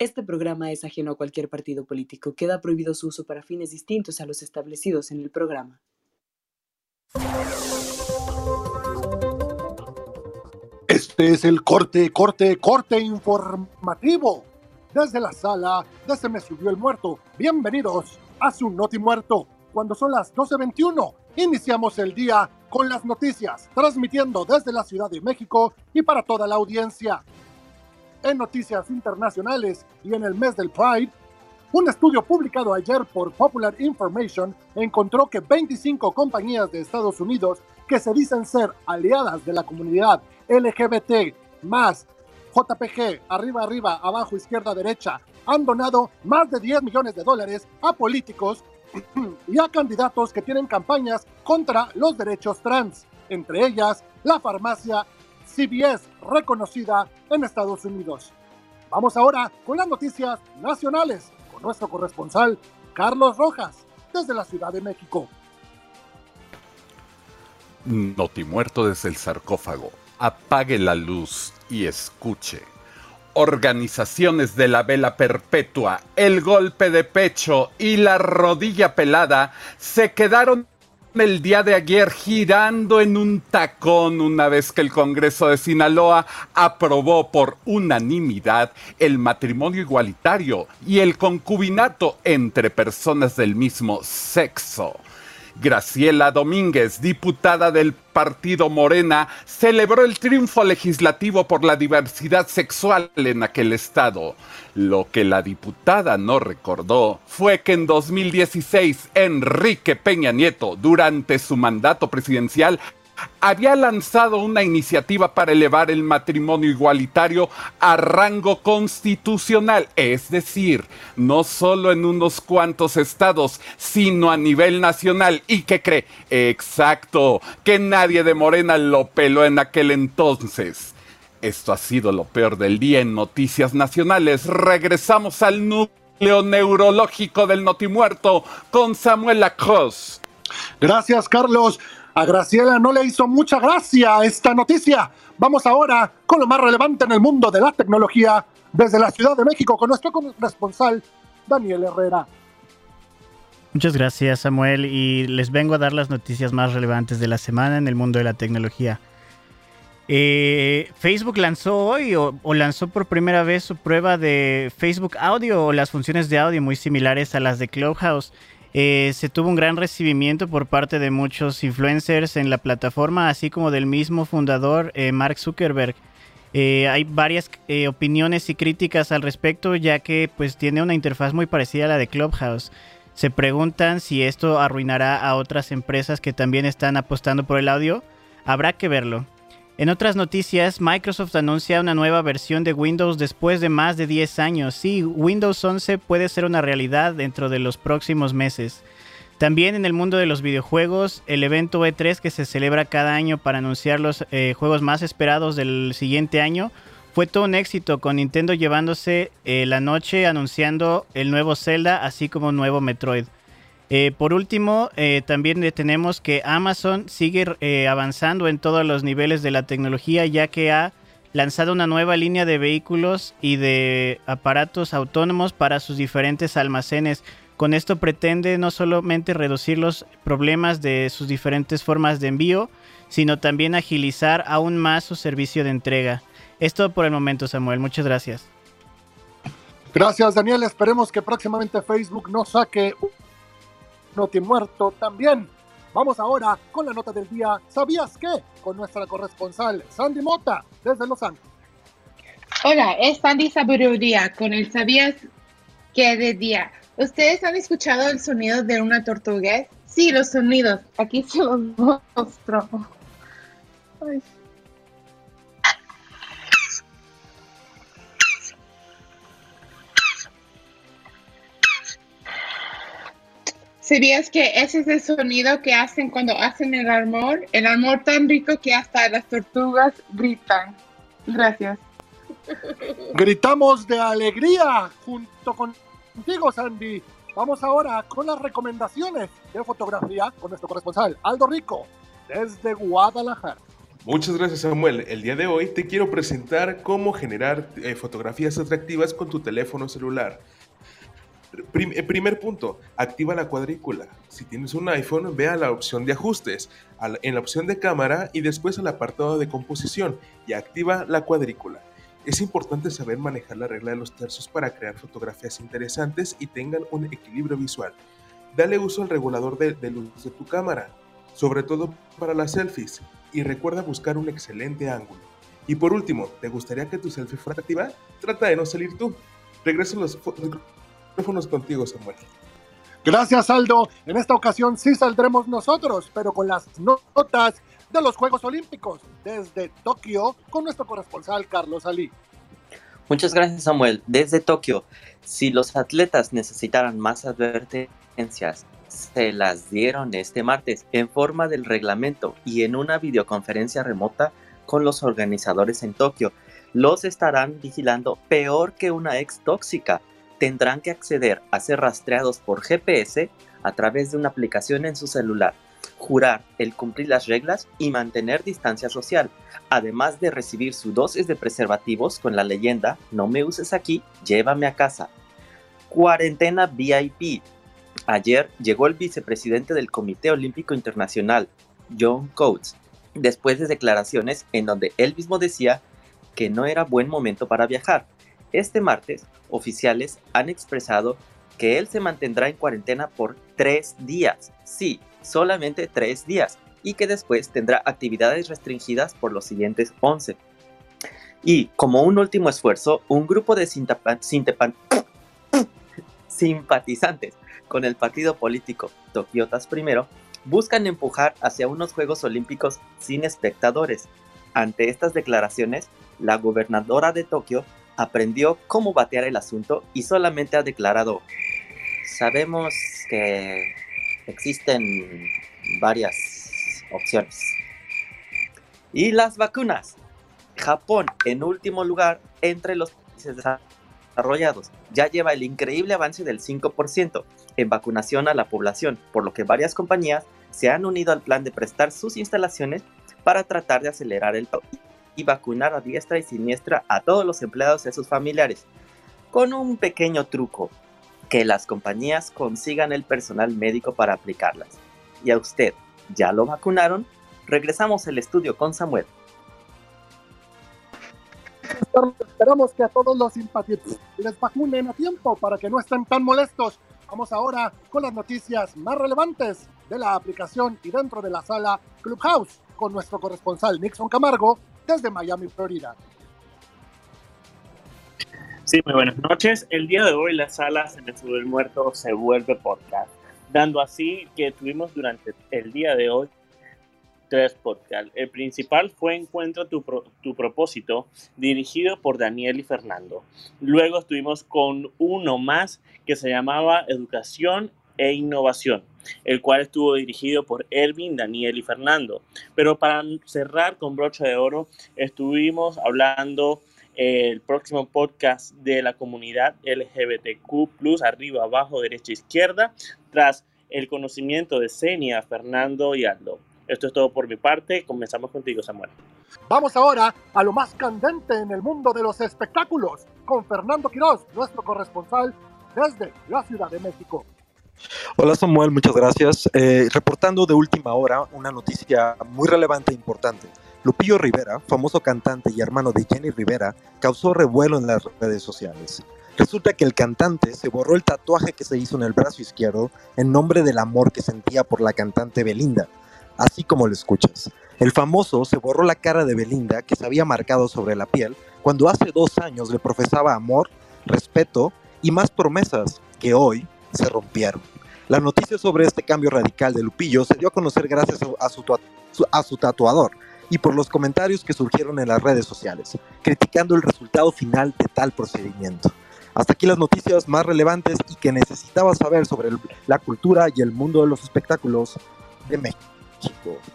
Este programa es ajeno a cualquier partido político. Queda prohibido su uso para fines distintos a los establecidos en el programa. Este es el corte, corte, corte informativo. Desde la sala, desde Me Subió el Muerto. Bienvenidos a su Noti Muerto. Cuando son las 12.21, iniciamos el día con las noticias, transmitiendo desde la Ciudad de México y para toda la audiencia en noticias internacionales y en el mes del Pride, un estudio publicado ayer por Popular Information encontró que 25 compañías de Estados Unidos que se dicen ser aliadas de la comunidad LGBT más JPG, arriba, arriba, abajo, izquierda, derecha, han donado más de 10 millones de dólares a políticos y a candidatos que tienen campañas contra los derechos trans, entre ellas la farmacia CBS reconocida en Estados Unidos. Vamos ahora con las noticias nacionales con nuestro corresponsal Carlos Rojas desde la Ciudad de México. Notimuerto desde el sarcófago. Apague la luz y escuche. Organizaciones de la vela perpetua, el golpe de pecho y la rodilla pelada se quedaron el día de ayer girando en un tacón una vez que el Congreso de Sinaloa aprobó por unanimidad el matrimonio igualitario y el concubinato entre personas del mismo sexo. Graciela Domínguez, diputada del Partido Morena, celebró el triunfo legislativo por la diversidad sexual en aquel estado. Lo que la diputada no recordó fue que en 2016 Enrique Peña Nieto, durante su mandato presidencial, había lanzado una iniciativa para elevar el matrimonio igualitario a rango constitucional, es decir, no solo en unos cuantos estados, sino a nivel nacional. ¿Y qué cree? Exacto, que nadie de Morena lo peló en aquel entonces. Esto ha sido lo peor del día en Noticias Nacionales. Regresamos al núcleo neurológico del Notimuerto con Samuel Lacrosse. Gracias, Carlos. A Graciela no le hizo mucha gracia esta noticia. Vamos ahora con lo más relevante en el mundo de la tecnología desde la Ciudad de México con nuestro corresponsal Daniel Herrera. Muchas gracias Samuel y les vengo a dar las noticias más relevantes de la semana en el mundo de la tecnología. Eh, Facebook lanzó hoy o, o, lanzó por primera vez su prueba de Facebook Audio o las funciones de audio muy similares a las de Clubhouse. Eh, se tuvo un gran recibimiento por parte de muchos influencers en la plataforma, así como del mismo fundador eh, Mark Zuckerberg. Eh, hay varias opiniones y críticas al respecto, ya que pues tiene una interfaz muy parecida a la de Clubhouse. Se preguntan si esto arruinará a otras empresas que también están apostando por el audio. Habrá que verlo. En otras noticias, Microsoft anuncia una nueva versión de Windows después de más de 10 años. Sí, Windows 11 puede ser una realidad dentro de los próximos meses. También en el mundo de los videojuegos, el evento E3 que se celebra cada año para anunciar los eh, juegos más esperados del siguiente año fue todo un éxito, con Nintendo llevándose eh, la noche anunciando el nuevo Zelda, así como un nuevo Metroid. Eh, por último, eh, también tenemos que Amazon sigue eh, avanzando en todos los niveles de la tecnología, ya que ha lanzado una nueva línea de vehículos y de aparatos autónomos para sus diferentes almacenes. Con esto pretende no solamente reducir los problemas de sus diferentes formas de envío, sino también agilizar aún más su servicio de entrega. Esto por el momento, Samuel. Muchas gracias. Gracias, Daniel. Esperemos que próximamente Facebook no saque Noti Muerto también. Vamos ahora con la nota del día. ¿Sabías qué? Con nuestra corresponsal Sandy Mota desde Los Ángeles. Hola, es Sandy Sabiduría con el ¿Sabías qué de día? ¿Ustedes han escuchado el sonido de una tortuga? Sí, los sonidos. Aquí se los muestro. Ay. ¿Sabías que ese es el sonido que hacen cuando hacen el amor? El amor tan rico que hasta las tortugas gritan. Gracias. Gritamos de alegría junto contigo, Sandy. Vamos ahora con las recomendaciones de fotografía con nuestro corresponsal Aldo Rico desde Guadalajara. Muchas gracias Samuel. El día de hoy te quiero presentar cómo generar eh, fotografías atractivas con tu teléfono celular. Eh, primer punto, activa la cuadrícula. Si tienes un iPhone, ve a la opción de ajustes, en la opción de cámara y después al apartado de composición y activa la cuadrícula. Es importante saber manejar la regla de los tercios para crear fotografías interesantes y tengan un equilibrio visual. Dale uso al regulador de, luz de tu cámara, sobre todo para las selfies, y recuerda buscar un excelente ángulo. Y por último, ¿te gustaría que tu selfie fuera atractiva? Trata de no salir tú. Regreso los micrófonos contigo, Samuel. Gracias, Aldo. En esta ocasión sí saldremos nosotros, pero con las notas de los Juegos Olímpicos desde Tokio con nuestro corresponsal Carlos Ali. Muchas gracias, Samuel. Desde Tokio, si los atletas necesitaran más advertencias se las dieron este martes en forma del reglamento y en una videoconferencia remota con los organizadores en Tokio. Los estarán vigilando peor que una ex tóxica. Tendrán que acceder a ser rastreados por GPS a través de una aplicación en su celular, jurar el cumplir las reglas y mantener distancia social, además de recibir su dosis de preservativos con la leyenda No me uses aquí, llévame a casa. Cuarentena VIP Ayer llegó el vicepresidente del Comité Olímpico Internacional, John Coates, después de declaraciones en donde él mismo decía que no era buen momento para viajar. Este martes, oficiales han expresado que él se mantendrá en cuarentena por tres días. Sí, solamente tres días. Y que después tendrá actividades restringidas por los siguientes 11. Y como un último esfuerzo, un grupo de simpatizantes con el partido político Tokiotas I buscan empujar hacia unos Juegos Olímpicos sin espectadores. Ante estas declaraciones, la gobernadora de Tokio aprendió cómo batear el asunto y solamente ha declarado, sabemos que existen varias opciones. Y las vacunas. Japón, en último lugar, entre los países desarrollados, ya lleva el increíble avance del 5% en vacunación a la población, por lo que varias compañías se han unido al plan de prestar sus instalaciones para tratar de acelerar el y vacunar a diestra y siniestra a todos los empleados y a sus familiares, con un pequeño truco, que las compañías consigan el personal médico para aplicarlas. ¿Y a usted ya lo vacunaron? Regresamos al estudio con Samuel. Esperamos que a todos los simpatizantes les vacunen a tiempo para que no estén tan molestos. Vamos ahora con las noticias más relevantes de la aplicación y dentro de la sala Clubhouse con nuestro corresponsal Nixon Camargo desde Miami, Florida. Sí, muy buenas noches. El día de hoy la sala Se me sube el muerto se vuelve podcast, dando así que tuvimos durante el día de hoy tres podcasts. El principal fue Encuentra tu, tu, propósito, dirigido por Daniel y Fernando. Luego estuvimos con uno más que se llamaba Educación e Innovación, el cual estuvo dirigido por Ervin, Daniel y Fernando. Pero para cerrar con brocha de oro, estuvimos hablando eh, el próximo podcast de la comunidad LGBTQ, arriba, abajo, derecha, izquierda, tras el conocimiento de Senia, Fernando y Aldo. Esto es todo por mi parte. Comenzamos contigo, Samuel. Vamos ahora a lo más candente en el mundo de los espectáculos con Fernando Quiroz, nuestro corresponsal desde la Ciudad de México. Hola Samuel, muchas gracias. Eh, reportando de última hora una noticia muy relevante e importante. Lupillo Rivera, famoso cantante y hermano de Jenny Rivera, causó revuelo en las redes sociales. Resulta que el cantante se borró el tatuaje que se hizo en el brazo izquierdo en nombre del amor que sentía por la cantante Belinda, así como lo escuchas. El famoso se borró la cara de Belinda que se había marcado sobre la piel cuando hace dos años le profesaba amor, respeto y más promesas que hoy se rompieron. La noticia sobre este cambio radical de Lupillo se dio a conocer gracias a su, a su tatuador y por los comentarios que surgieron en las redes sociales, criticando el resultado final de tal procedimiento. Hasta aquí las noticias más relevantes y que necesitabas saber sobre la cultura y el mundo de los espectáculos de México.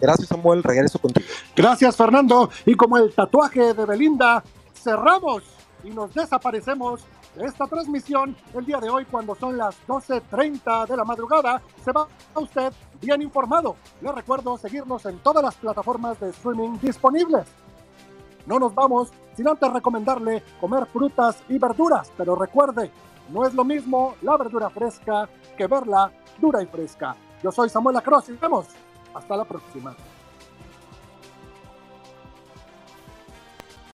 Gracias Samuel, regreso contigo. Gracias Fernando. Y como el tatuaje de Belinda, cerramos y nos desaparecemos de esta transmisión el día de hoy cuando son las 12.30 de la madrugada. Se va a usted bien informado. Le recuerdo seguirnos en todas las plataformas de streaming disponibles. No nos vamos sin antes recomendarle comer frutas y verduras, pero recuerde, no es lo mismo la verdura fresca que verla dura y fresca. Yo soy Samuel Across y vemos. Hasta la próxima.